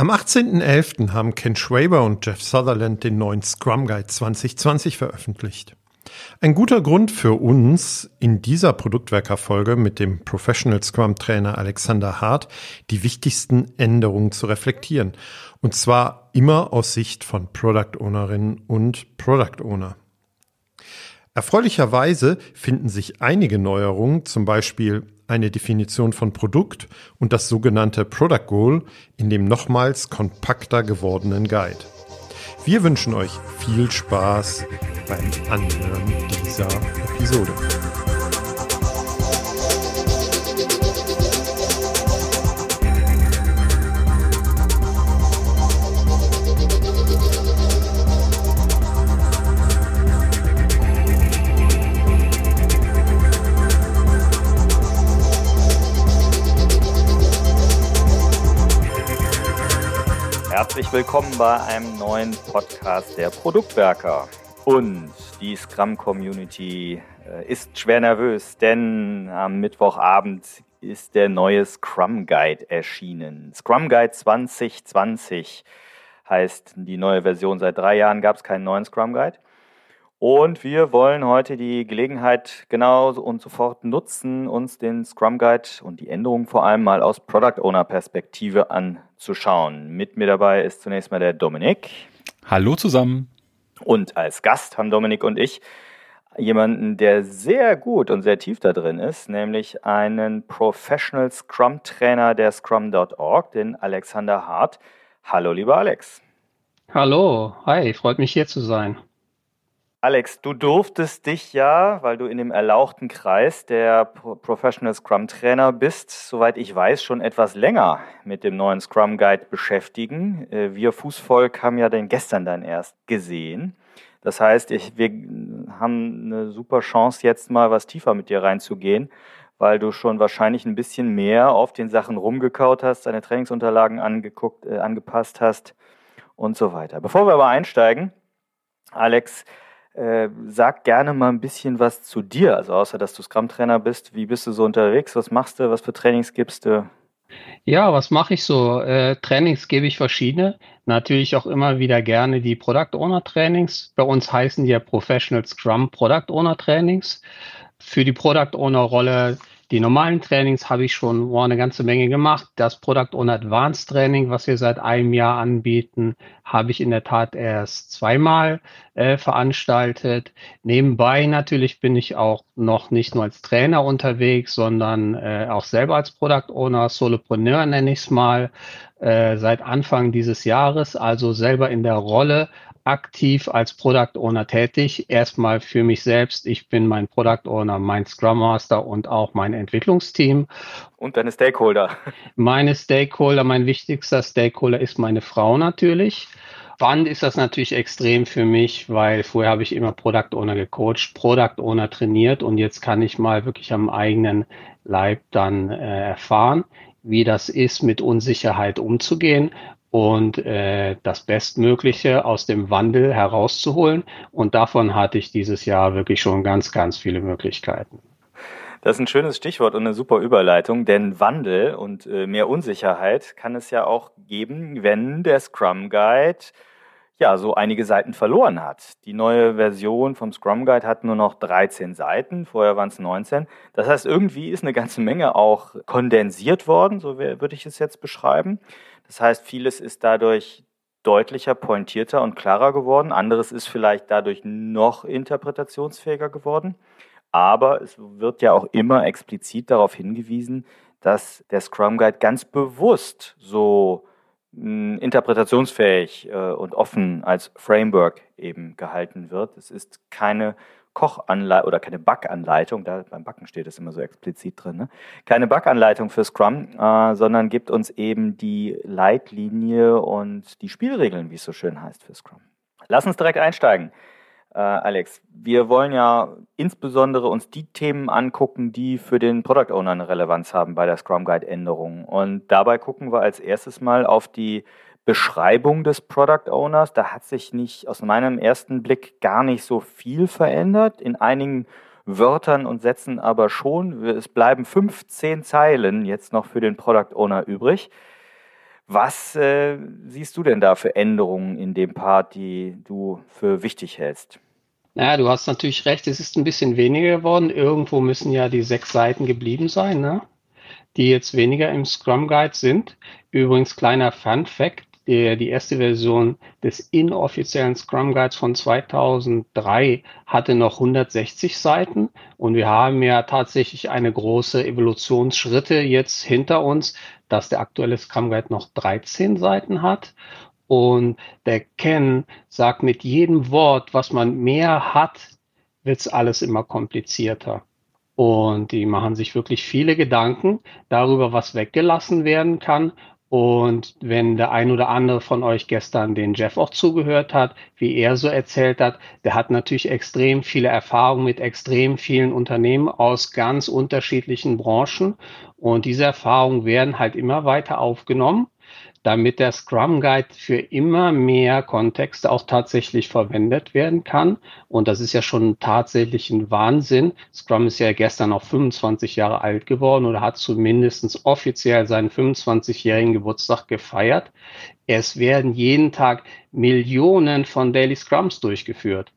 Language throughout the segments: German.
Am 18.11. haben Ken Schwaber und Jeff Sutherland den neuen Scrum Guide 2020 veröffentlicht. Ein guter Grund für uns, in dieser Produktwerker-Folge mit dem Professional Scrum Trainer Alexander Hart die wichtigsten Änderungen zu reflektieren. Und zwar immer aus Sicht von Product Ownerinnen und Product Owner. Erfreulicherweise finden sich einige Neuerungen, zum Beispiel eine Definition von Produkt und das sogenannte Product Goal in dem nochmals kompakter gewordenen Guide. Wir wünschen euch viel Spaß beim Anhören dieser Episode. Herzlich willkommen bei einem neuen Podcast der Produktwerker. Und die Scrum Community äh, ist schwer nervös, denn am Mittwochabend ist der neue Scrum Guide erschienen. Scrum Guide 2020 heißt die neue Version. Seit drei Jahren gab es keinen neuen Scrum Guide. Und wir wollen heute die Gelegenheit genau und sofort nutzen, uns den Scrum Guide und die Änderungen vor allem mal aus Product Owner Perspektive anzuschauen. Mit mir dabei ist zunächst mal der Dominik. Hallo zusammen. Und als Gast haben Dominik und ich jemanden, der sehr gut und sehr tief da drin ist, nämlich einen Professional Scrum Trainer der Scrum.org, den Alexander Hart. Hallo, lieber Alex. Hallo, hi, freut mich hier zu sein. Alex, du durftest dich ja, weil du in dem erlauchten Kreis der Professional Scrum Trainer bist, soweit ich weiß, schon etwas länger mit dem neuen Scrum Guide beschäftigen. Äh, wir Fußvolk haben ja den gestern dann erst gesehen. Das heißt, ich, wir haben eine super Chance, jetzt mal was tiefer mit dir reinzugehen, weil du schon wahrscheinlich ein bisschen mehr auf den Sachen rumgekaut hast, deine Trainingsunterlagen angeguckt, äh, angepasst hast und so weiter. Bevor wir aber einsteigen, Alex, äh, sag gerne mal ein bisschen was zu dir, also außer dass du Scrum-Trainer bist. Wie bist du so unterwegs? Was machst du? Was für Trainings gibst du? Ja, was mache ich so? Äh, Trainings gebe ich verschiedene. Natürlich auch immer wieder gerne die Product Owner Trainings. Bei uns heißen die ja Professional Scrum Product Owner Trainings. Für die Product Owner Rolle die normalen Trainings habe ich schon oh, eine ganze Menge gemacht. Das Product Owner Advanced Training, was wir seit einem Jahr anbieten, habe ich in der Tat erst zweimal äh, veranstaltet. Nebenbei natürlich bin ich auch noch nicht nur als Trainer unterwegs, sondern äh, auch selber als Product Owner, Solopreneur nenne ich es mal, äh, seit Anfang dieses Jahres, also selber in der Rolle aktiv als Product Owner tätig. Erstmal für mich selbst. Ich bin mein Product Owner, mein Scrum Master und auch mein Entwicklungsteam. Und deine Stakeholder. Meine Stakeholder, mein wichtigster Stakeholder ist meine Frau natürlich. Spannend ist das natürlich extrem für mich, weil vorher habe ich immer Product Owner gecoacht, Product Owner trainiert und jetzt kann ich mal wirklich am eigenen Leib dann äh, erfahren, wie das ist, mit Unsicherheit umzugehen und äh, das Bestmögliche aus dem Wandel herauszuholen. Und davon hatte ich dieses Jahr wirklich schon ganz, ganz viele Möglichkeiten. Das ist ein schönes Stichwort und eine super Überleitung, denn Wandel und äh, mehr Unsicherheit kann es ja auch geben, wenn der Scrum Guide ja so einige Seiten verloren hat. Die neue Version vom Scrum Guide hat nur noch 13 Seiten, vorher waren es 19. Das heißt, irgendwie ist eine ganze Menge auch kondensiert worden, so würde ich es jetzt beschreiben. Das heißt, vieles ist dadurch deutlicher, pointierter und klarer geworden. Anderes ist vielleicht dadurch noch interpretationsfähiger geworden. Aber es wird ja auch immer explizit darauf hingewiesen, dass der Scrum Guide ganz bewusst so hm, interpretationsfähig äh, und offen als Framework eben gehalten wird. Es ist keine Kochanleitung oder keine Backanleitung, da beim Backen steht es immer so explizit drin, ne? keine Backanleitung für Scrum, äh, sondern gibt uns eben die Leitlinie und die Spielregeln, wie es so schön heißt für Scrum. Lass uns direkt einsteigen. Äh, Alex, wir wollen ja insbesondere uns die Themen angucken, die für den Product Owner eine Relevanz haben bei der Scrum Guide Änderung. Und dabei gucken wir als erstes mal auf die Beschreibung des Product Owners. Da hat sich nicht aus meinem ersten Blick gar nicht so viel verändert. In einigen Wörtern und Sätzen aber schon. Es bleiben 15 Zeilen jetzt noch für den Product Owner übrig. Was äh, siehst du denn da für Änderungen in dem Part, die du für wichtig hältst? Ja, du hast natürlich recht, es ist ein bisschen weniger geworden. Irgendwo müssen ja die sechs Seiten geblieben sein, ne? die jetzt weniger im Scrum Guide sind. Übrigens, kleiner Fun Fact, die, die erste Version des inoffiziellen Scrum Guides von 2003 hatte noch 160 Seiten und wir haben ja tatsächlich eine große Evolutionsschritte jetzt hinter uns, dass der aktuelle Scrum Guide noch 13 Seiten hat und der Ken sagt, mit jedem Wort, was man mehr hat, wird's alles immer komplizierter. Und die machen sich wirklich viele Gedanken darüber, was weggelassen werden kann. Und wenn der ein oder andere von euch gestern den Jeff auch zugehört hat, wie er so erzählt hat, der hat natürlich extrem viele Erfahrungen mit extrem vielen Unternehmen aus ganz unterschiedlichen Branchen. Und diese Erfahrungen werden halt immer weiter aufgenommen damit der Scrum Guide für immer mehr Kontexte auch tatsächlich verwendet werden kann. Und das ist ja schon tatsächlich ein Wahnsinn. Scrum ist ja gestern auch 25 Jahre alt geworden oder hat zumindest offiziell seinen 25-jährigen Geburtstag gefeiert. Es werden jeden Tag Millionen von Daily Scrums durchgeführt.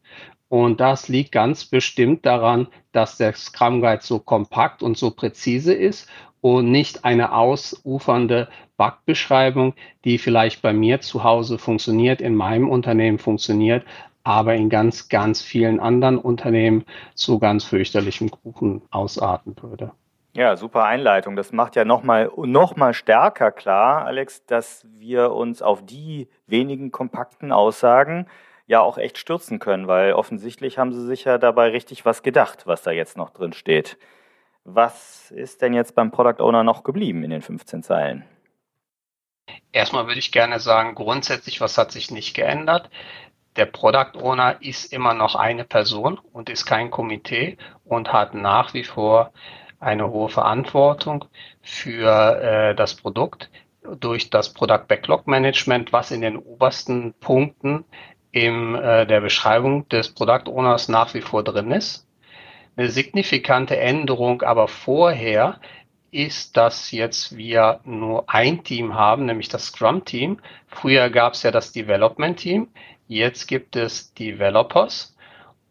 Und das liegt ganz bestimmt daran, dass der Scrum Guide so kompakt und so präzise ist und nicht eine ausufernde Bugbeschreibung, die vielleicht bei mir zu Hause funktioniert, in meinem Unternehmen funktioniert, aber in ganz, ganz vielen anderen Unternehmen zu ganz fürchterlichem Kuchen ausarten würde. Ja, super Einleitung. Das macht ja nochmal noch mal stärker klar, Alex, dass wir uns auf die wenigen kompakten Aussagen ja auch echt stürzen können, weil offensichtlich haben sie sich ja dabei richtig was gedacht, was da jetzt noch drin steht. Was ist denn jetzt beim Product Owner noch geblieben in den 15 Zeilen? Erstmal würde ich gerne sagen, grundsätzlich, was hat sich nicht geändert? Der Product Owner ist immer noch eine Person und ist kein Komitee und hat nach wie vor eine hohe Verantwortung für äh, das Produkt durch das Product Backlog Management, was in den obersten Punkten in äh, der Beschreibung des Product Owners nach wie vor drin ist. Eine signifikante Änderung aber vorher ist, dass jetzt wir nur ein Team haben, nämlich das Scrum-Team. Früher gab es ja das Development-Team, jetzt gibt es Developers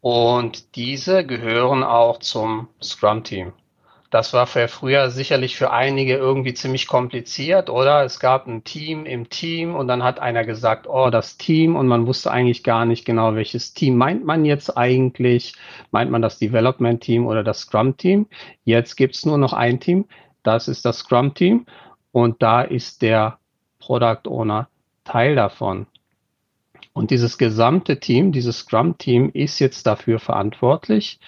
und diese gehören auch zum Scrum-Team. Das war für früher sicherlich für einige irgendwie ziemlich kompliziert, oder? Es gab ein Team im Team und dann hat einer gesagt, oh, das Team und man wusste eigentlich gar nicht genau, welches Team meint man jetzt eigentlich. Meint man das Development Team oder das Scrum Team? Jetzt gibt's nur noch ein Team, das ist das Scrum Team und da ist der Product Owner Teil davon. Und dieses gesamte Team, dieses Scrum-Team ist jetzt dafür verantwortlich,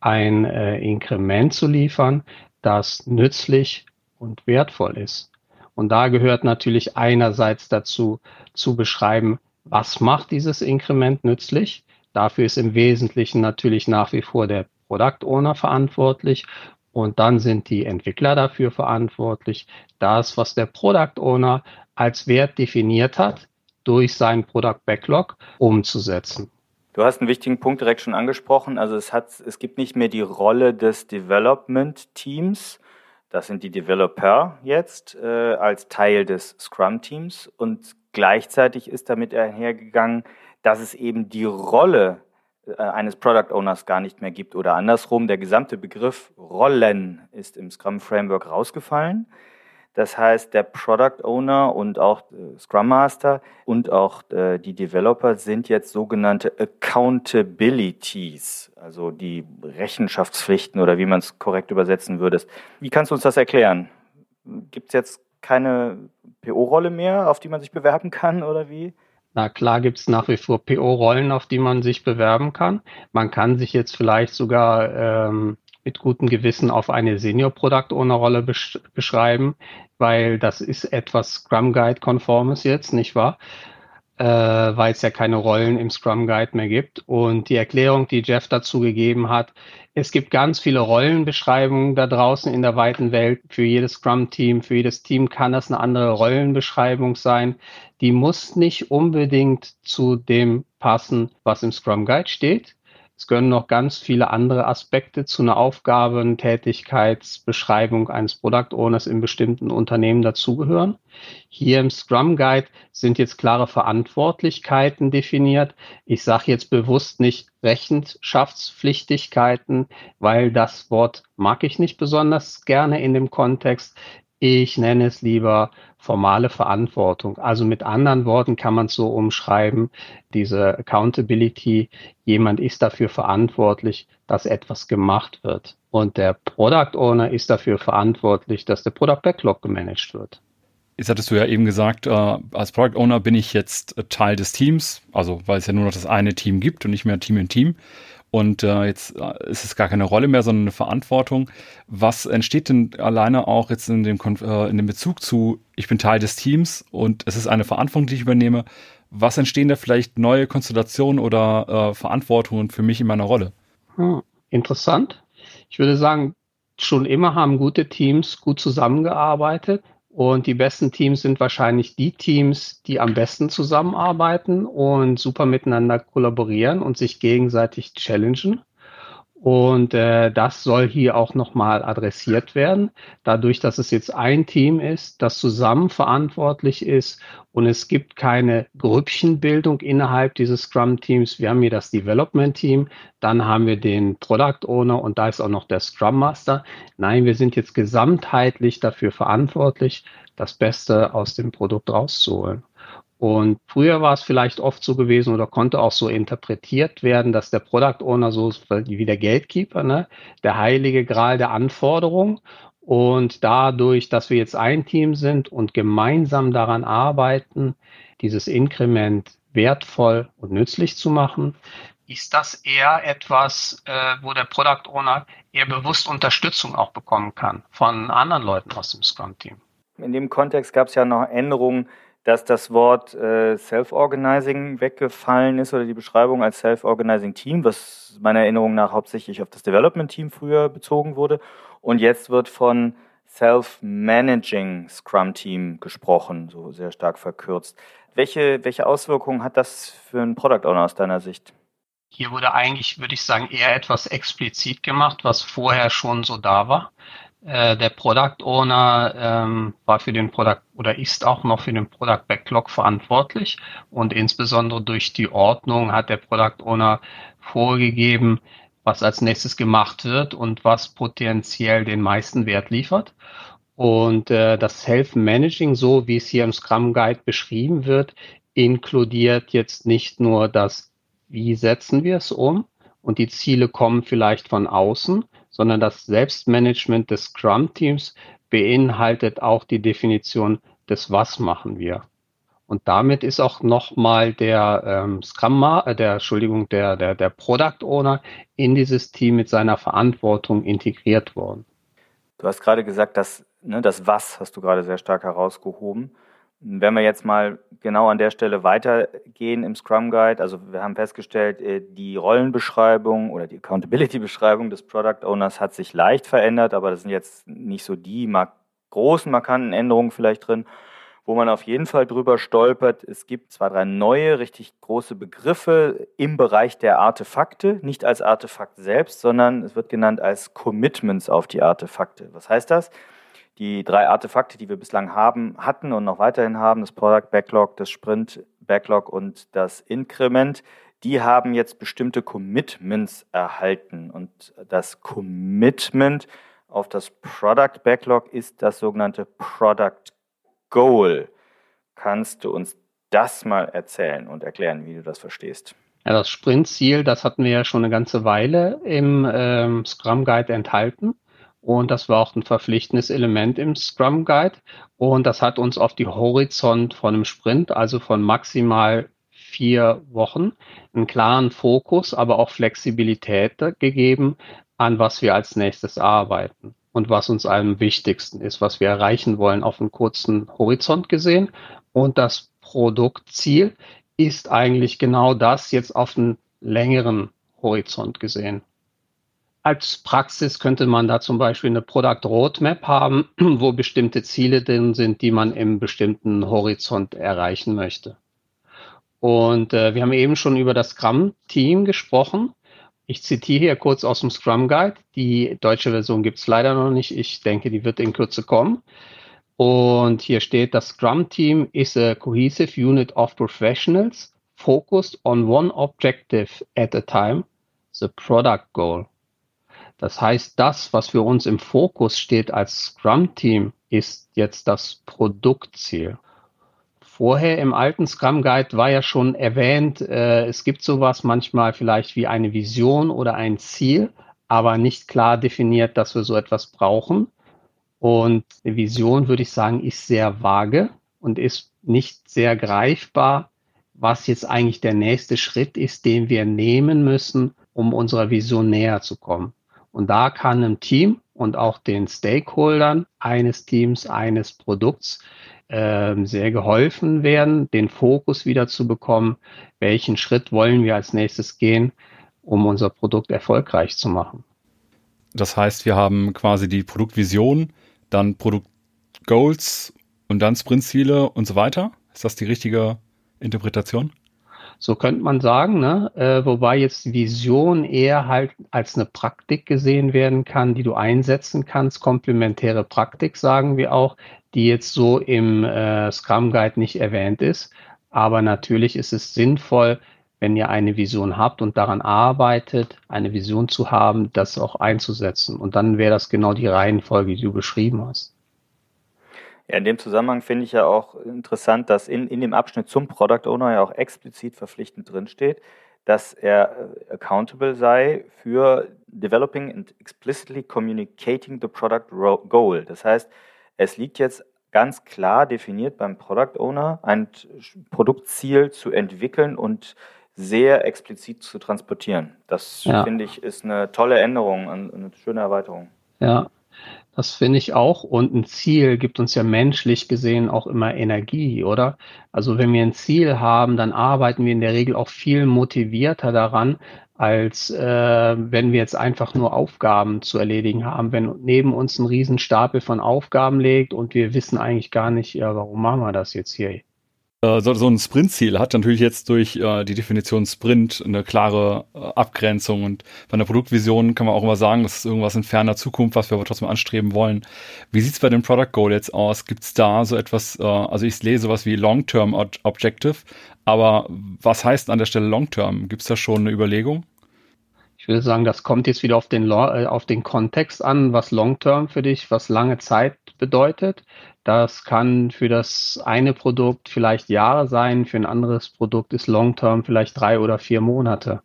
ein äh, Inkrement zu liefern, das nützlich und wertvoll ist. Und da gehört natürlich einerseits dazu zu beschreiben, was macht dieses Inkrement nützlich. Dafür ist im Wesentlichen natürlich nach wie vor der Product Owner verantwortlich und dann sind die Entwickler dafür verantwortlich, das, was der Product Owner als Wert definiert hat, durch seinen Product Backlog umzusetzen. Du hast einen wichtigen Punkt direkt schon angesprochen. Also es, hat, es gibt nicht mehr die Rolle des Development Teams. Das sind die Developer jetzt äh, als Teil des Scrum Teams. Und gleichzeitig ist damit einhergegangen, dass es eben die Rolle eines Product Owners gar nicht mehr gibt. Oder andersrum, der gesamte Begriff Rollen ist im Scrum Framework rausgefallen. Das heißt, der Product Owner und auch äh, Scrum Master und auch äh, die Developer sind jetzt sogenannte Accountabilities, also die Rechenschaftspflichten oder wie man es korrekt übersetzen würde. Wie kannst du uns das erklären? Gibt es jetzt keine PO-Rolle mehr, auf die man sich bewerben kann oder wie? Na klar gibt es nach wie vor PO-Rollen, auf die man sich bewerben kann. Man kann sich jetzt vielleicht sogar ähm, mit gutem Gewissen auf eine Senior Product Owner Rolle besch beschreiben, weil das ist etwas Scrum Guide konformes jetzt, nicht wahr? Äh, weil es ja keine Rollen im Scrum Guide mehr gibt. Und die Erklärung, die Jeff dazu gegeben hat, es gibt ganz viele Rollenbeschreibungen da draußen in der weiten Welt. Für jedes Scrum-Team, für jedes Team kann das eine andere Rollenbeschreibung sein. Die muss nicht unbedingt zu dem passen, was im Scrum Guide steht Es gehören noch ganz viele andere Aspekte zu einer Aufgabe, und Tätigkeitsbeschreibung eines Product Owners in bestimmten Unternehmen dazugehören. Hier im Scrum Guide sind jetzt klare Verantwortlichkeiten definiert. Ich sage jetzt bewusst nicht Rechenschaftspflichtigkeiten, weil das Wort mag ich nicht besonders gerne in dem Kontext. Ich nenne es lieber formale Verantwortung. Also mit anderen Worten kann man es so umschreiben, diese Accountability, jemand ist dafür verantwortlich, dass etwas gemacht wird. Und der Product Owner ist dafür verantwortlich, dass der Product Backlog gemanagt wird. Jetzt hattest du ja eben gesagt, äh, als Product Owner bin ich jetzt Teil des Teams, also weil es ja nur noch das eine Team gibt und nicht mehr Team in Team. Und äh, jetzt äh, ist es gar keine Rolle mehr, sondern eine Verantwortung. Was entsteht denn alleine auch jetzt in dem, äh, in dem Bezug zu, ich bin Teil des Teams und es ist eine Verantwortung, die ich übernehme? Was entstehen da vielleicht neue Konstellationen oder äh, Verantwortungen für mich in meiner Rolle? Hm, interessant. Ich würde sagen, schon immer haben gute Teams gut zusammengearbeitet. Und die besten Teams sind wahrscheinlich die Teams, die am besten zusammenarbeiten und super miteinander kollaborieren und sich gegenseitig challengen. Und äh, das soll hier auch nochmal adressiert werden. Dadurch, dass es jetzt ein Team ist, das zusammen verantwortlich ist und es gibt keine Grüppchenbildung innerhalb dieses Scrum-Teams. Wir haben hier das Development-Team, dann haben wir den Product Owner und da ist auch noch der Scrum Master. Nein, wir sind jetzt gesamtheitlich dafür verantwortlich, das Beste aus dem Produkt rauszuholen. Und früher war es vielleicht oft so gewesen oder konnte auch so interpretiert werden, dass der Product Owner so wie der Gatekeeper, ne? der heilige Gral der Anforderung. Und dadurch, dass wir jetzt ein Team sind und gemeinsam daran arbeiten, dieses Inkrement wertvoll und nützlich zu machen, ist das eher etwas, äh, wo der Product Owner eher bewusst Unterstützung auch bekommen kann von anderen Leuten aus dem Scrum-Team. In dem Kontext gab es ja noch Änderungen dass das Wort äh, Self-Organizing weggefallen ist oder die Beschreibung als Self-Organizing Team, was meiner Erinnerung nach hauptsächlich auf das Development Team früher bezogen wurde. Und jetzt wird von Self-Managing Scrum Team gesprochen, so sehr stark verkürzt. Welche, welche Auswirkungen hat das für einen Product Owner aus deiner Sicht? Hier wurde eigentlich, würde ich sagen, eher etwas explizit gemacht, was vorher schon so da war. Äh, der Product Owner ähm, war für den Product oder ist auch noch für den Product Backlog verantwortlich und insbesondere durch die Ordnung hat der Product Owner vorgegeben, was als nächstes gemacht wird und was potenziell den meisten Wert liefert. Und äh, das Self-Managing, so wie es hier im Scrum Guide beschrieben wird, inkludiert jetzt nicht nur das, wie setzen wir es um und die Ziele kommen vielleicht von außen, sondern das Selbstmanagement des Scrum-Teams beinhaltet auch die Definition des Was machen wir. Und damit ist auch nochmal der ähm, Scrum, äh, der Entschuldigung, der, der, der Product Owner in dieses Team mit seiner Verantwortung integriert worden. Du hast gerade gesagt, dass ne, das Was hast du gerade sehr stark herausgehoben. Wenn wir jetzt mal genau an der Stelle weitergehen im Scrum Guide, also wir haben festgestellt, äh, die Rollenbeschreibung oder die Accountability-Beschreibung des Product Owners hat sich leicht verändert, aber das sind jetzt nicht so die mark großen, markanten Änderungen vielleicht drin, wo man auf jeden Fall drüber stolpert. Es gibt zwei, drei neue, richtig große Begriffe im Bereich der Artefakte, nicht als Artefakt selbst, sondern es wird genannt als Commitments auf die Artefakte. Was heißt das? Die drei Artefakte, die wir bislang haben, hatten und noch weiterhin haben, das Product Backlog, das Sprint Backlog und das Increment, die haben jetzt bestimmte Commitments erhalten. Und das Commitment auf das Product Backlog ist das sogenannte Product Goal. Kannst du uns das mal erzählen und erklären, wie du das verstehst? Ja, das Sprintziel, das hatten wir ja schon eine ganze Weile im ähm, Scrum Guide enthalten. Und das war auch ein verpflichtendes Element im Scrum Guide. Und das hat uns auf die Horizont von einem Sprint, also von maximal vier Wochen, einen klaren Fokus, aber auch Flexibilität gegeben, an was wir als nächstes arbeiten und was uns am wichtigsten ist, was wir erreichen wollen auf einen kurzen Horizont gesehen. Und das Produktziel ist eigentlich genau das jetzt auf einen längeren Horizont gesehen. Als Praxis könnte man da zum Beispiel eine Product Roadmap haben, wo bestimmte Ziele drin sind, die man im bestimmten Horizont erreichen möchte. Und äh, wir haben eben schon über das Scrum-Team gesprochen. Ich zitiere hier kurz aus dem Scrum Guide. Die deutsche Version gibt es leider noch nicht. Ich denke, die wird in Kürze kommen. Und hier steht, das Scrum Team is a cohesive unit of professionals focused on one objective at a time, the product goal. Das heißt, das, was für uns im Fokus steht als Scrum-Team, ist jetzt das Produktziel. Vorher im alten Scrum Guide war ja schon erwähnt, äh, es gibt sowas manchmal vielleicht wie eine Vision oder ein Ziel, aber nicht klar definiert, dass wir so etwas brauchen. Und eine Vision, würde ich sagen, ist sehr vage und ist nicht sehr greifbar, was jetzt eigentlich der nächste Schritt ist, den wir nehmen müssen, um unserer Vision näher zu kommen. Und da kann einem Team und auch den Stakeholdern eines Teams, eines Produkts äh, sehr geholfen werden, den Fokus wieder zu bekommen, welchen Schritt wollen wir als nächstes gehen, um unser Produkt erfolgreich zu machen. Das heißt, wir haben quasi die Produktvision, dann Produktgoals und dann Sprintziele und so weiter. Ist das die richtige Interpretation? So könnte man sagen, ne? Äh, wobei jetzt Vision eher halt als eine Praktik gesehen werden kann, die du einsetzen kannst. Komplementäre Praktik sagen wir auch, die jetzt so im äh, Scrum Guide nicht erwähnt ist. Aber natürlich ist es sinnvoll, wenn ihr eine Vision habt und daran arbeitet, eine Vision zu haben, das auch einzusetzen. Und dann wäre das genau die Reihenfolge, die du beschrieben hast. Ja, in dem Zusammenhang finde ich ja auch interessant, dass in, in dem Abschnitt zum Product Owner ja auch explizit verpflichtend drinsteht, dass er äh, accountable sei für developing and explicitly communicating the product goal. Das heißt, es liegt jetzt ganz klar definiert beim Product Owner, ein Produktziel zu entwickeln und sehr explizit zu transportieren. Das ja. finde ich ist eine tolle Änderung, eine schöne Erweiterung. Ja, das finde ich auch. Und ein Ziel gibt uns ja menschlich gesehen auch immer Energie, oder? Also wenn wir ein Ziel haben, dann arbeiten wir in der Regel auch viel motivierter daran, als äh, wenn wir jetzt einfach nur Aufgaben zu erledigen haben. Wenn neben uns ein Riesenstapel von Aufgaben liegt und wir wissen eigentlich gar nicht, ja, warum machen wir das jetzt hier? Äh, so, so ein Sprintziel hat natürlich jetzt durch äh, die Definition Sprint eine klare äh, Abgrenzung und bei einer Produktvision kann man auch immer sagen, das ist irgendwas in ferner Zukunft, was wir aber trotzdem anstreben wollen. Wie sieht's bei dem Product Goal jetzt aus? Gibt's da so etwas, äh, also ich lese sowas wie Long-Term Objective, aber was heißt an der Stelle Long-Term? Gibt's da schon eine Überlegung? Ich würde sagen, das kommt jetzt wieder auf den, äh, auf den Kontext an, was Long-Term für dich, was lange Zeit bedeutet. Das kann für das eine Produkt vielleicht Jahre sein, für ein anderes Produkt ist Long-Term vielleicht drei oder vier Monate.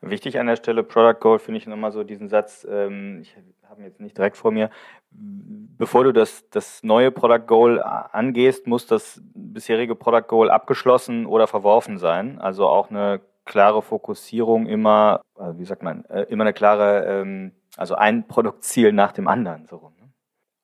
Wichtig an der Stelle, Product Goal, finde ich nochmal so diesen Satz, ähm, ich habe ihn jetzt nicht direkt vor mir, bevor du das, das neue Product Goal angehst, muss das bisherige Product Goal abgeschlossen oder verworfen sein. Also auch eine klare Fokussierung immer, äh, wie sagt man, äh, immer eine klare, ähm, also ein Produktziel nach dem anderen. So rum. Ne?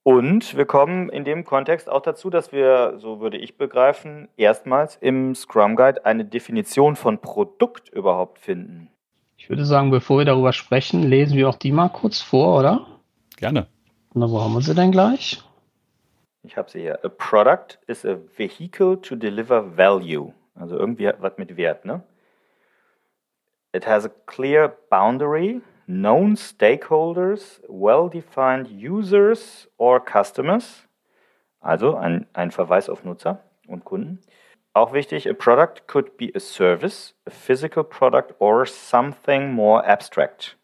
Und wir kommen in dem Kontext auch dazu, dass wir, so würde ich begreifen, erstmals im Scrum Guide eine Definition von Produkt überhaupt finden. Ich würde sagen, bevor wir darüber sprechen, lesen wir auch die mal kurz vor, oder? Gerne. Na, wo haben wir sie denn gleich? Ich habe sie hier. A product is a vehicle to deliver value. Also irgendwie was mit Wert, ne? It has a clear boundary, known stakeholders, well-defined users or customers, also ein, ein Verweis auf Nutzer und Kunden. Auch wichtig, a product could be a service, a physical product or something more abstract.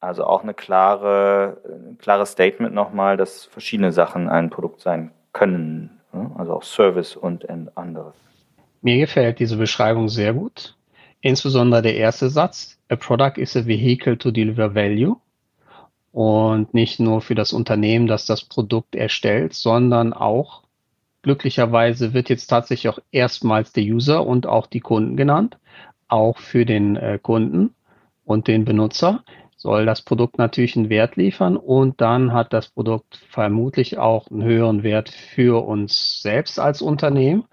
Also auch eine klare, ein klares Statement nochmal, dass verschiedene Sachen ein Produkt sein können. Ne? Also auch Service und anderes. Mir gefällt diese Beschreibung sehr gut. Insbesondere der erste Satz, a product is a vehicle to deliver value. Und nicht nur für das Unternehmen, das das Produkt erstellt, sondern auch glücklicherweise wird jetzt tatsächlich auch erstmals der User und auch die Kunden genannt. Auch für den äh, Kunden und den Benutzer soll das Produkt natürlich einen Wert liefern und dann hat das Produkt vermutlich auch einen höheren Wert für uns selbst als Unternehmen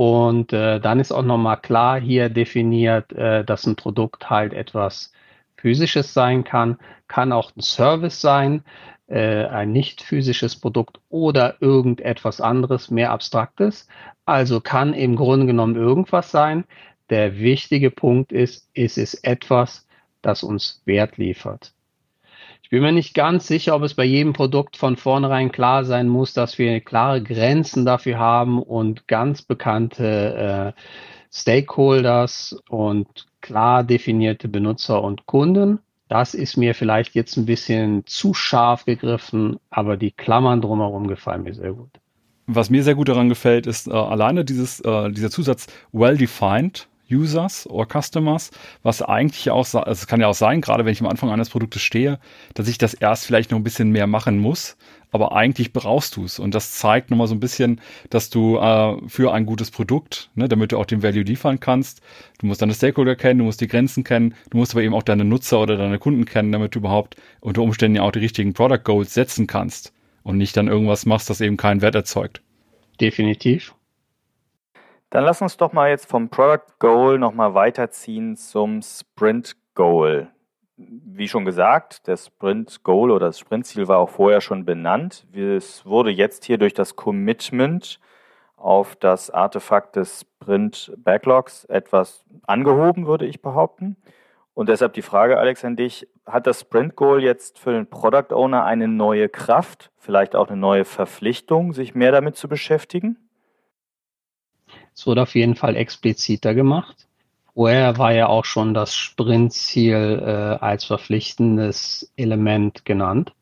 und äh, dann ist auch nochmal klar hier definiert, äh, dass ein Produkt halt etwas physisches sein kann, kann auch ein Service sein, äh, ein nicht physisches Produkt oder irgendetwas anderes, mehr abstraktes. Also kann im Grunde genommen irgendwas sein. Der wichtige Punkt ist, ist es etwas, das uns Wert liefert. Ich bin mir nicht ganz sicher, ob es bei jedem Produkt von vornherein klar sein muss, dass wir klare Grenzen dafür haben und ganz bekannte äh, Stakeholders und klar definierte Benutzer und Kunden. Das ist mir vielleicht jetzt ein bisschen zu scharf gegriffen, aber die Klammern drumherum gefallen mir sehr gut. Was mir sehr gut daran gefällt, ist äh, alleine dieses, äh, dieser Zusatz well-defined. Users oder Customers, was eigentlich auch, also es kann ja auch sein, gerade wenn ich am Anfang eines Produktes stehe, dass ich das erst vielleicht noch ein bisschen mehr machen muss, aber eigentlich brauchst du es. Und das zeigt nochmal so ein bisschen, dass du äh, für ein gutes Produkt, ne, damit du auch den Value liefern kannst, du musst deine Stakeholder kennen, du musst die Grenzen kennen, du musst aber eben auch deine Nutzer oder deine Kunden kennen, damit du überhaupt unter Umständen ja auch die richtigen Product Goals setzen kannst und nicht dann irgendwas machst, das eben keinen Wert erzeugt. Definitiv. Dann lass uns doch mal jetzt vom Product Goal nochmal weiterziehen zum Sprint Goal. Wie schon gesagt, der Sprint Goal oder das Sprintziel war auch vorher schon benannt. Es wurde jetzt hier durch das Commitment auf das Artefakt des Sprint Backlogs etwas angehoben, würde ich behaupten. Und deshalb die Frage, Alex, an dich. Hat das Sprint Goal jetzt für den Product Owner eine neue Kraft, vielleicht auch eine neue Verpflichtung, sich mehr damit zu beschäftigen? Es wurde auf jeden Fall expliziter gemacht. Vorher war ja auch schon das Sprintziel äh, als verpflichtendes Element genannt.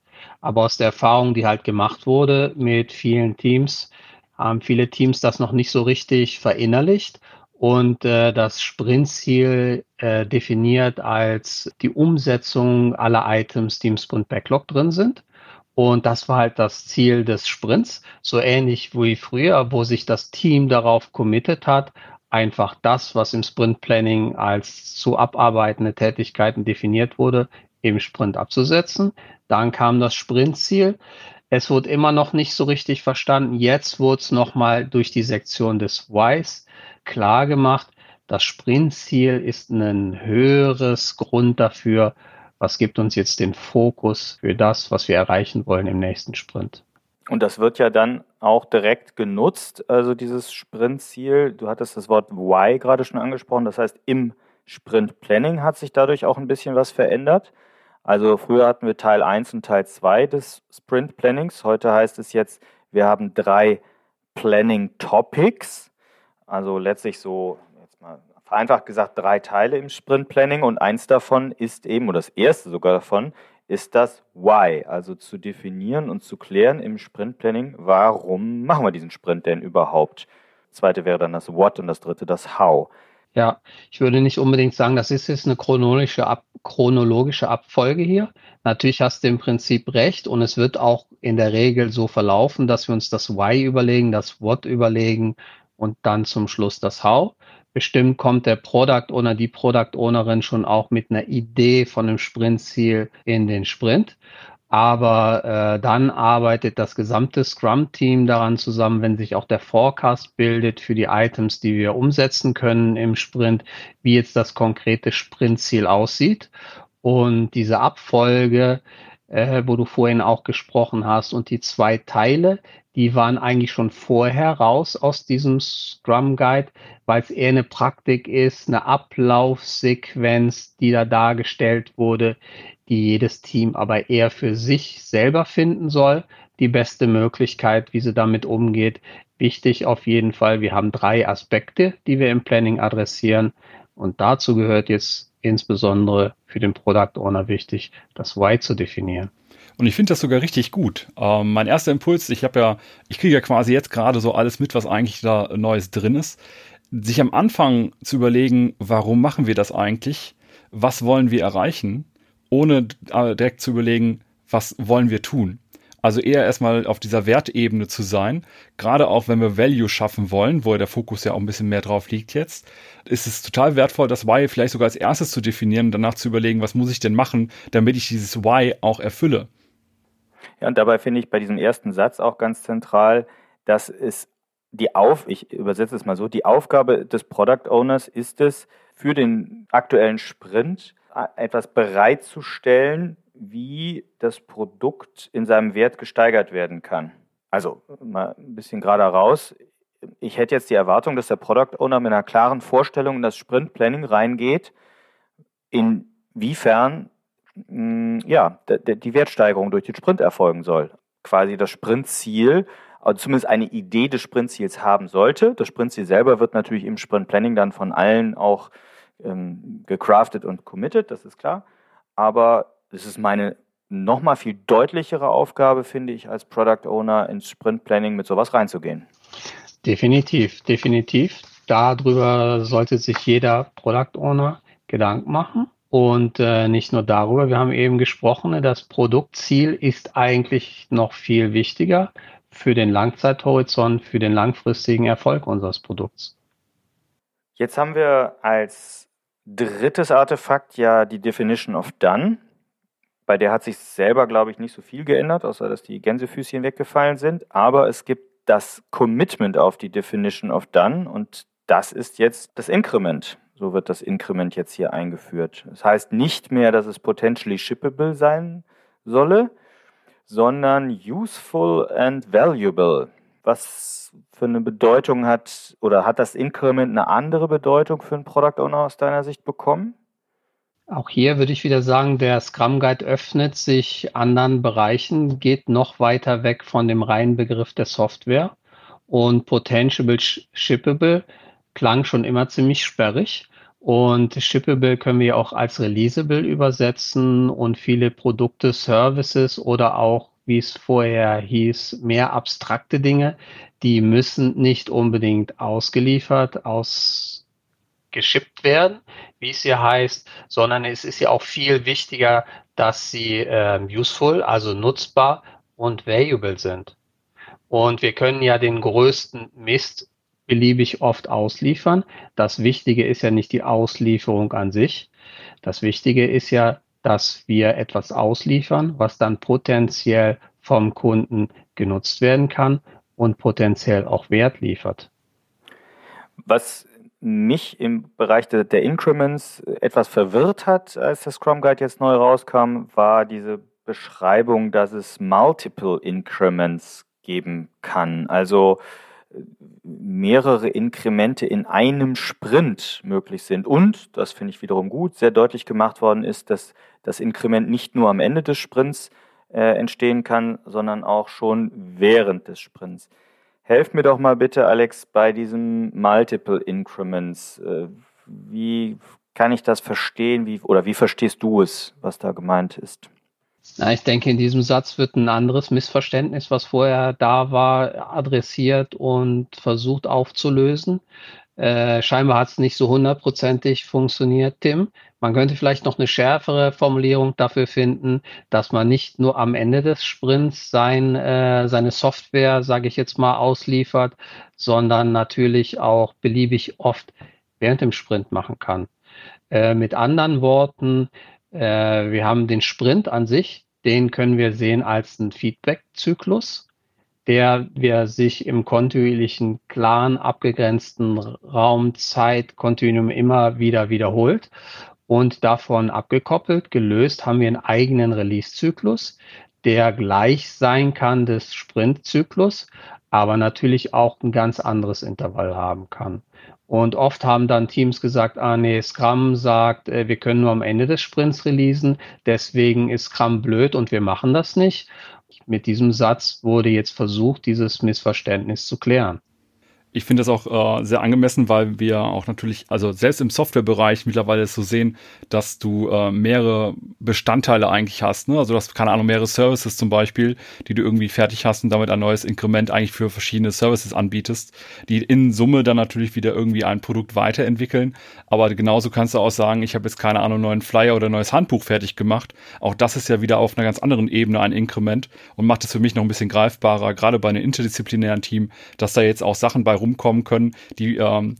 Aber aus der Erfahrung, die halt gemacht wurde mit vielen Teams, haben viele Teams das noch nicht so richtig verinnerlicht und äh, das Sprintziel äh, definiert als die Umsetzung aller Items, die im Sprint Backlog drin sind. Und das war halt das Ziel des Sprints, so ähnlich wie früher, wo sich das Team darauf committed hat, einfach das, was im Sprint Planning als zu abarbeitende Tätigkeiten definiert wurde, im Sprint abzusetzen. Dann kam das Sprintziel. Es wurde immer noch nicht so richtig verstanden. Jetzt wurde es nochmal durch die Sektion des Whys klar gemacht. Das Sprintziel ist ein höheres Grund dafür, was gibt uns jetzt den Fokus für das, was wir erreichen wollen im nächsten Sprint. Und das wird ja dann auch direkt genutzt, also dieses Sprintziel. Du hattest das Wort Why gerade schon angesprochen, das heißt im Sprint Planning hat sich dadurch auch ein bisschen was verändert. Also früher hatten wir Teil 1 und Teil 2 des Sprint Plannings. Heute heißt es jetzt, wir haben drei Planning Topics. Also letztlich so vereinfacht gesagt drei Teile im Sprint Planning und eins davon ist eben, oder das erste sogar davon, ist das Why, also zu definieren und zu klären im Sprint Planning, warum machen wir diesen Sprint denn überhaupt. Das zweite wäre dann das What und das dritte das How. Ja, ich würde nicht unbedingt sagen, das ist jetzt eine chronologische, Ab chronologische Abfolge hier. Natürlich hast du im Prinzip recht und es wird auch in der Regel so verlaufen, dass wir uns das Why überlegen, das What überlegen und dann zum Schluss das How. Bestimmt kommt der Product Owner, die Product Ownerin schon auch mit einer Idee von einem Sprintziel in den Sprint. Aber äh, dann arbeitet das gesamte Scrum-Team daran zusammen, wenn sich auch der Forecast bildet für die Items, die wir umsetzen können im Sprint, wie jetzt das konkrete Sprintziel aussieht. Und diese Abfolge, äh, wo du vorhin auch gesprochen hast, und die zwei Teile, die waren eigentlich schon vorher raus aus diesem Scrum Guide, weil es eher eine Praktik ist, eine Ablaufsequenz, die da dargestellt wurde, die jedes Team aber eher für sich selber finden soll. Die beste Möglichkeit, wie sie damit umgeht. Wichtig auf jeden Fall, wir haben drei Aspekte, die wir im Planning adressieren. Und dazu gehört jetzt insbesondere für den Product Owner wichtig, das Why zu definieren. Und ich finde das sogar richtig gut. Ähm, mein erster Impuls, ich habe ja, ich kriege ja quasi jetzt gerade so alles mit, was eigentlich da Neues drin ist. Sich am Anfang zu überlegen, warum machen wir das eigentlich? Was wollen wir erreichen? Ohne äh, direkt zu überlegen, was wollen wir tun? Also eher erstmal auf dieser Wertebene zu sein, gerade auch wenn wir Value schaffen wollen, wo der Fokus ja auch ein bisschen mehr drauf liegt jetzt, ist es total wertvoll, das Why vielleicht sogar als erstes zu definieren und danach zu überlegen, was muss ich denn machen, damit ich dieses Why auch erfülle. Ja, und dabei finde ich bei diesem ersten Satz auch ganz zentral, dass es die Auf, ich übersetze es mal so, die Aufgabe des Product Owners ist es, für den aktuellen Sprint etwas bereitzustellen, wie das Produkt in seinem Wert gesteigert werden kann. Also mal ein bisschen gerade raus. Ich hätte jetzt die Erwartung, dass der Product Owner mit einer klaren Vorstellung in das Sprint Planning reingeht, in inwiefern ja, die Wertsteigerung durch den Sprint erfolgen soll. Quasi das Sprintziel, also zumindest eine Idee des Sprintziels haben sollte. Das Sprintziel selber wird natürlich im Sprint Planning dann von allen auch ähm, gecraftet und committed, das ist klar. Aber es ist meine nochmal viel deutlichere Aufgabe, finde ich, als Product Owner ins Sprint Planning mit sowas reinzugehen. Definitiv, definitiv. Darüber sollte sich jeder Product Owner Gedanken machen. Und äh, nicht nur darüber, wir haben eben gesprochen, das Produktziel ist eigentlich noch viel wichtiger für den Langzeithorizont, für den langfristigen Erfolg unseres Produkts. Jetzt haben wir als drittes Artefakt ja die Definition of Done. Bei der hat sich selber, glaube ich, nicht so viel geändert, außer dass die Gänsefüßchen weggefallen sind. Aber es gibt das Commitment auf die Definition of Done und das ist jetzt das Increment. So wird das Increment jetzt hier eingeführt. Das heißt nicht mehr, dass es potentially shippable sein solle, sondern useful and valuable. Was für eine Bedeutung hat oder hat das Increment eine andere Bedeutung für einen Product Owner aus deiner Sicht bekommen? Auch hier würde ich wieder sagen, der Scrum Guide öffnet sich anderen Bereichen, geht noch weiter weg von dem reinen Begriff der Software und potentially shippable klang schon immer ziemlich sperrig. Und Shippable können wir auch als Releasable übersetzen und viele Produkte, Services oder auch, wie es vorher hieß, mehr abstrakte Dinge, die müssen nicht unbedingt ausgeliefert, ausgeschippt werden, wie es hier heißt, sondern es ist ja auch viel wichtiger, dass sie äh, useful, also nutzbar und valuable sind. Und wir können ja den größten Mist beliebig oft ausliefern. Das Wichtige ist ja nicht die Auslieferung an sich. Das Wichtige ist ja, dass wir etwas ausliefern, was dann potenziell vom Kunden genutzt werden kann und potenziell auch Wert liefert. Was mich im Bereich der, der Increments etwas verwirrt hat, als der Scrum Guide jetzt neu rauskam, war diese Beschreibung, dass es Multiple Increments geben kann. Also mehrere Inkremente in einem Sprint möglich sind. Und, das finde ich wiederum gut, sehr deutlich gemacht worden ist, dass das Inkrement nicht nur am Ende des Sprints äh, entstehen kann, sondern auch schon während des Sprints. Helf mir doch mal bitte, Alex, bei diesem Multiple Increments. Äh, wie kann ich das verstehen? Wie, oder wie verstehst du es, was da gemeint ist? Na, ich denke, in diesem Satz wird ein anderes Missverständnis, was vorher da war, adressiert und versucht aufzulösen. Äh, scheinbar hat es nicht so hundertprozentig funktioniert, Tim. Man könnte vielleicht noch eine schärfere Formulierung dafür finden, dass man nicht nur am Ende des Sprints sein, äh, seine Software, sage ich jetzt mal, ausliefert, sondern natürlich auch beliebig oft während dem Sprint machen kann. Äh, mit anderen Worten, äh, wir haben den Sprint an sich, den können wir sehen als einen Feedback-Zyklus, der wir sich im kontinuierlichen, klaren, abgegrenzten Raum, Zeit, Kontinuum immer wieder wiederholt. Und davon abgekoppelt, gelöst, haben wir einen eigenen Release-Zyklus, der gleich sein kann des Sprint-Zyklus, aber natürlich auch ein ganz anderes Intervall haben kann. Und oft haben dann Teams gesagt, ah nee, Scrum sagt, äh, wir können nur am Ende des Sprints releasen, deswegen ist Scrum blöd und wir machen das nicht. Mit diesem Satz wurde jetzt versucht, dieses Missverständnis zu klären. Ich finde das auch äh, sehr angemessen, weil wir auch natürlich, also selbst im Softwarebereich mittlerweile so sehen, dass du äh, mehrere Bestandteile eigentlich hast. Ne? Also du hast, keine Ahnung, mehrere Services zum Beispiel, die du irgendwie fertig hast und damit ein neues Inkrement eigentlich für verschiedene Services anbietest, die in Summe dann natürlich wieder irgendwie ein Produkt weiterentwickeln. Aber genauso kannst du auch sagen, ich habe jetzt keine Ahnung, neuen Flyer oder neues Handbuch fertig gemacht. Auch das ist ja wieder auf einer ganz anderen Ebene ein Inkrement und macht es für mich noch ein bisschen greifbarer, gerade bei einem interdisziplinären Team, dass da jetzt auch Sachen bei rumkommen können, die ähm,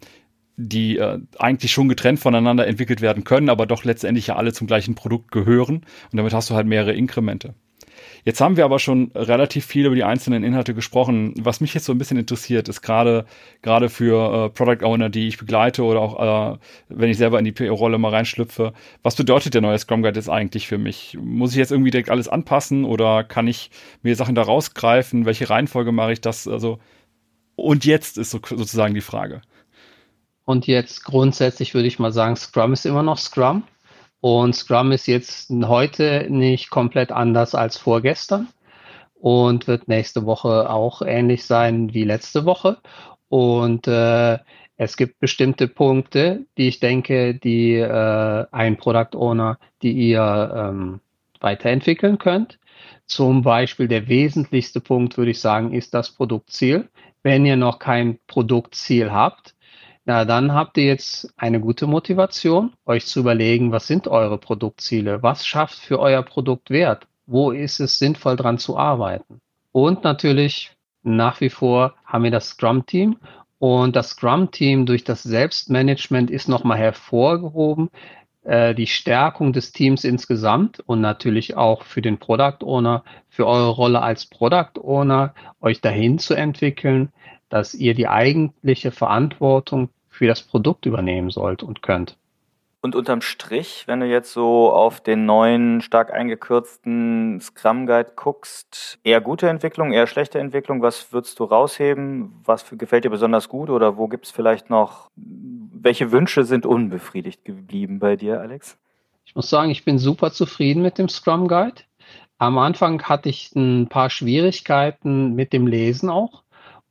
die äh, eigentlich schon getrennt voneinander entwickelt werden können, aber doch letztendlich ja alle zum gleichen Produkt gehören. Und damit hast du halt mehrere Inkremente. Jetzt haben wir aber schon relativ viel über die einzelnen Inhalte gesprochen. Was mich jetzt so ein bisschen interessiert, ist gerade gerade für äh, Product Owner, die ich begleite oder auch äh, wenn ich selber in die PO-Rolle mal reinschlüpfe, was bedeutet der neue Scrum Guide jetzt eigentlich für mich? Muss ich jetzt irgendwie direkt alles anpassen oder kann ich mir Sachen da rausgreifen? Welche Reihenfolge mache ich das? Also und jetzt ist so, sozusagen die Frage. Und jetzt grundsätzlich würde ich mal sagen, Scrum ist immer noch Scrum. Und Scrum ist jetzt heute nicht komplett anders als vorgestern und wird nächste Woche auch ähnlich sein wie letzte Woche. Und äh, es gibt bestimmte Punkte, die ich denke, die äh, ein Product Owner, die ihr ähm, weiterentwickeln könnt. Zum Beispiel der wesentlichste Punkt, würde ich sagen, ist das Produktziel. Wenn ihr noch kein Produktziel habt, na, dann habt ihr jetzt eine gute Motivation, euch zu überlegen, was sind eure Produktziele? Was schafft für euer Produkt Wert? Wo ist es sinnvoll dran zu arbeiten? Und natürlich nach wie vor haben wir das Scrum-Team und das Scrum-Team durch das Selbstmanagement ist nochmal hervorgehoben. Äh, die Stärkung des Teams insgesamt und natürlich auch für den Product Owner, für eure Rolle als Product Owner, euch dahin zu entwickeln, dass ihr die eigentliche Verantwortung für das Produkt übernehmen sollt und könnt. Und unterm Strich, wenn du jetzt so auf den neuen, stark eingekürzten Scrum Guide guckst, eher gute Entwicklung, eher schlechte Entwicklung, was würdest du rausheben? Was gefällt dir besonders gut oder wo gibt es vielleicht noch, welche Wünsche sind unbefriedigt geblieben bei dir, Alex? Ich muss sagen, ich bin super zufrieden mit dem Scrum Guide. Am Anfang hatte ich ein paar Schwierigkeiten mit dem Lesen auch.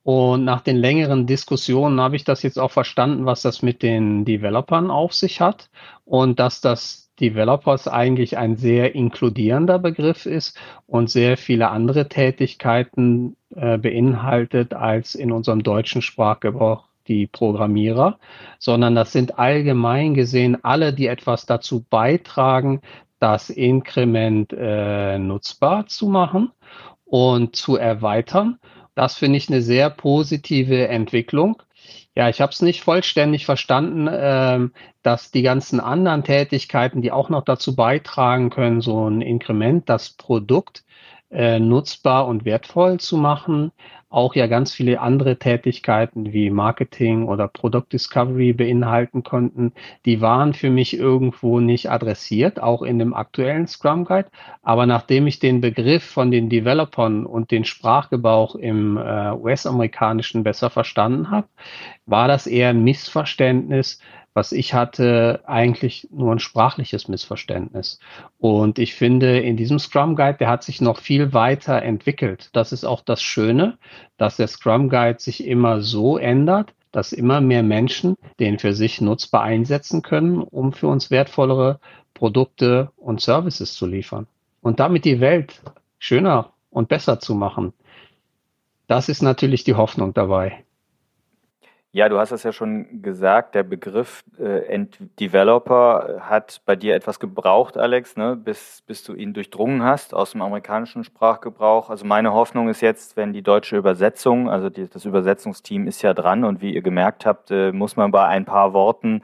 Und nach den längeren Diskussionen habe ich das jetzt auch verstanden, was das mit den Developern auf sich hat und dass das Developers eigentlich ein sehr inkludierender Begriff ist und sehr viele andere Tätigkeiten äh, beinhaltet als in unserem deutschen Sprachgebrauch die Programmierer, sondern das sind allgemein gesehen alle, die etwas dazu beitragen, das Inkrement äh, nutzbar zu machen und zu erweitern. Das finde ich eine sehr positive Entwicklung. Ja, ich habe es nicht vollständig verstanden, ähm, dass die ganzen anderen Tätigkeiten, die auch noch dazu beitragen können, so ein Inkrement, das Produkt äh, nutzbar und wertvoll zu machen, auch ja ganz viele andere Tätigkeiten wie Marketing oder Product Discovery beinhalten konnten, die waren für mich irgendwo nicht adressiert, auch in dem aktuellen Scrum Guide. Aber nachdem ich den Begriff von den Developern und den Sprachgebrauch im äh, US-amerikanischen besser verstanden habe, war das eher ein Missverständnis, was ich hatte, eigentlich nur ein sprachliches Missverständnis. Und ich finde, in diesem Scrum Guide, der hat sich noch viel weiter entwickelt. Das ist auch das Schöne, dass der Scrum Guide sich immer so ändert, dass immer mehr Menschen den für sich nutzbar einsetzen können, um für uns wertvollere Produkte und Services zu liefern. Und damit die Welt schöner und besser zu machen. Das ist natürlich die Hoffnung dabei. Ja, du hast es ja schon gesagt, der Begriff äh, Developer hat bei dir etwas gebraucht, Alex, ne, bis, bis du ihn durchdrungen hast aus dem amerikanischen Sprachgebrauch. Also meine Hoffnung ist jetzt, wenn die deutsche Übersetzung, also die, das Übersetzungsteam ist ja dran und wie ihr gemerkt habt, äh, muss man bei ein paar Worten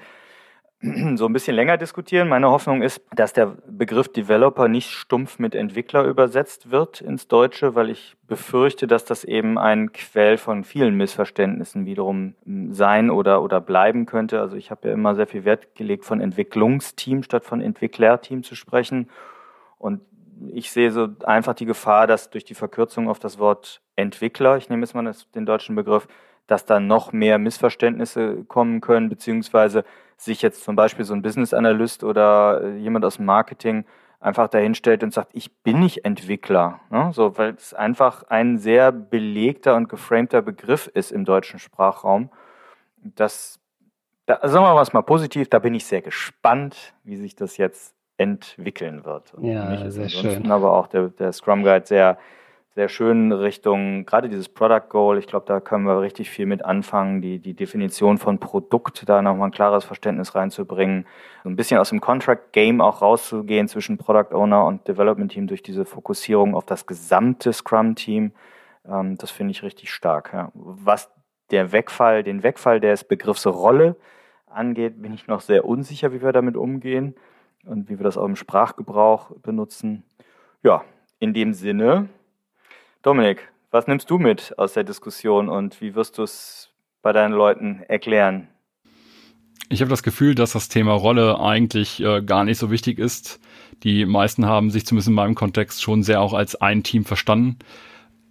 so ein bisschen länger diskutieren. Meine Hoffnung ist, dass der Begriff Developer nicht stumpf mit Entwickler übersetzt wird ins Deutsche, weil ich befürchte, dass das eben ein Quell von vielen Missverständnissen wiederum hm, sein oder, oder bleiben könnte. Also ich habe ja immer sehr viel Wert gelegt, von Entwicklungsteam statt von Entwicklerteam zu sprechen. Und ich sehe so einfach die Gefahr, dass durch die Verkürzung auf das Wort Entwickler, ich nehme jetzt mal den deutschen Begriff, dass da noch mehr Missverständnisse kommen können, beziehungsweise sich jetzt zum Beispiel so ein Business Analyst oder äh, jemand aus dem Marketing einfach dahinstellt und sagt, ich bin nicht Entwickler, ne? so, weil es einfach ein sehr belegter und geframter Begriff ist im deutschen Sprachraum. Das, da, sagen wir mal positiv, da bin ich sehr gespannt, wie sich das jetzt entwickeln wird. Und ja, sehr schön. Aber auch der, der Scrum Guide sehr sehr schön Richtung, gerade dieses Product Goal, ich glaube, da können wir richtig viel mit anfangen, die, die Definition von Produkt, da nochmal ein klares Verständnis reinzubringen, so ein bisschen aus dem Contract Game auch rauszugehen zwischen Product Owner und Development Team durch diese Fokussierung auf das gesamte Scrum Team. Ähm, das finde ich richtig stark. Ja. Was der Wegfall, den Wegfall des Begriffs Rolle angeht, bin ich noch sehr unsicher, wie wir damit umgehen und wie wir das auch im Sprachgebrauch benutzen. Ja, in dem Sinne, Dominik, was nimmst du mit aus der Diskussion und wie wirst du es bei deinen Leuten erklären? Ich habe das Gefühl, dass das Thema Rolle eigentlich äh, gar nicht so wichtig ist. Die meisten haben sich zumindest in meinem Kontext schon sehr auch als ein Team verstanden.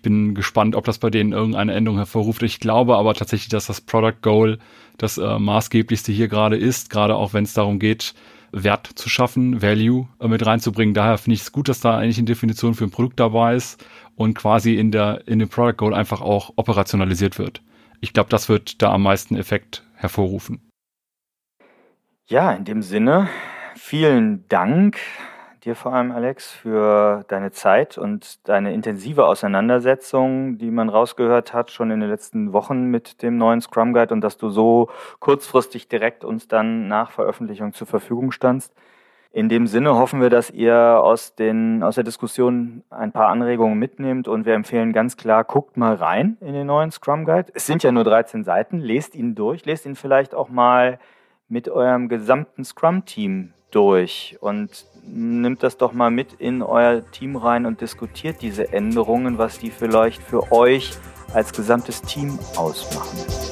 Bin gespannt, ob das bei denen irgendeine Änderung hervorruft. Ich glaube aber tatsächlich, dass das Product Goal das äh, maßgeblichste hier gerade ist, gerade auch wenn es darum geht, Wert zu schaffen, Value äh, mit reinzubringen. Daher finde ich es gut, dass da eigentlich eine Definition für ein Produkt dabei ist und quasi in der in dem Product Goal einfach auch operationalisiert wird. Ich glaube, das wird da am meisten Effekt hervorrufen. Ja, in dem Sinne, vielen Dank dir vor allem, Alex, für deine Zeit und deine intensive Auseinandersetzung, die man rausgehört hat, schon in den letzten Wochen mit dem neuen Scrum Guide und dass du so kurzfristig direkt uns dann nach Veröffentlichung zur Verfügung standst. In dem Sinne hoffen wir, dass ihr aus, den, aus der Diskussion ein paar Anregungen mitnehmt und wir empfehlen ganz klar, guckt mal rein in den neuen Scrum Guide. Es sind ja nur 13 Seiten, lest ihn durch, lest ihn vielleicht auch mal mit eurem gesamten Scrum-Team durch und nimmt das doch mal mit in euer Team rein und diskutiert diese Änderungen, was die vielleicht für euch als gesamtes Team ausmachen.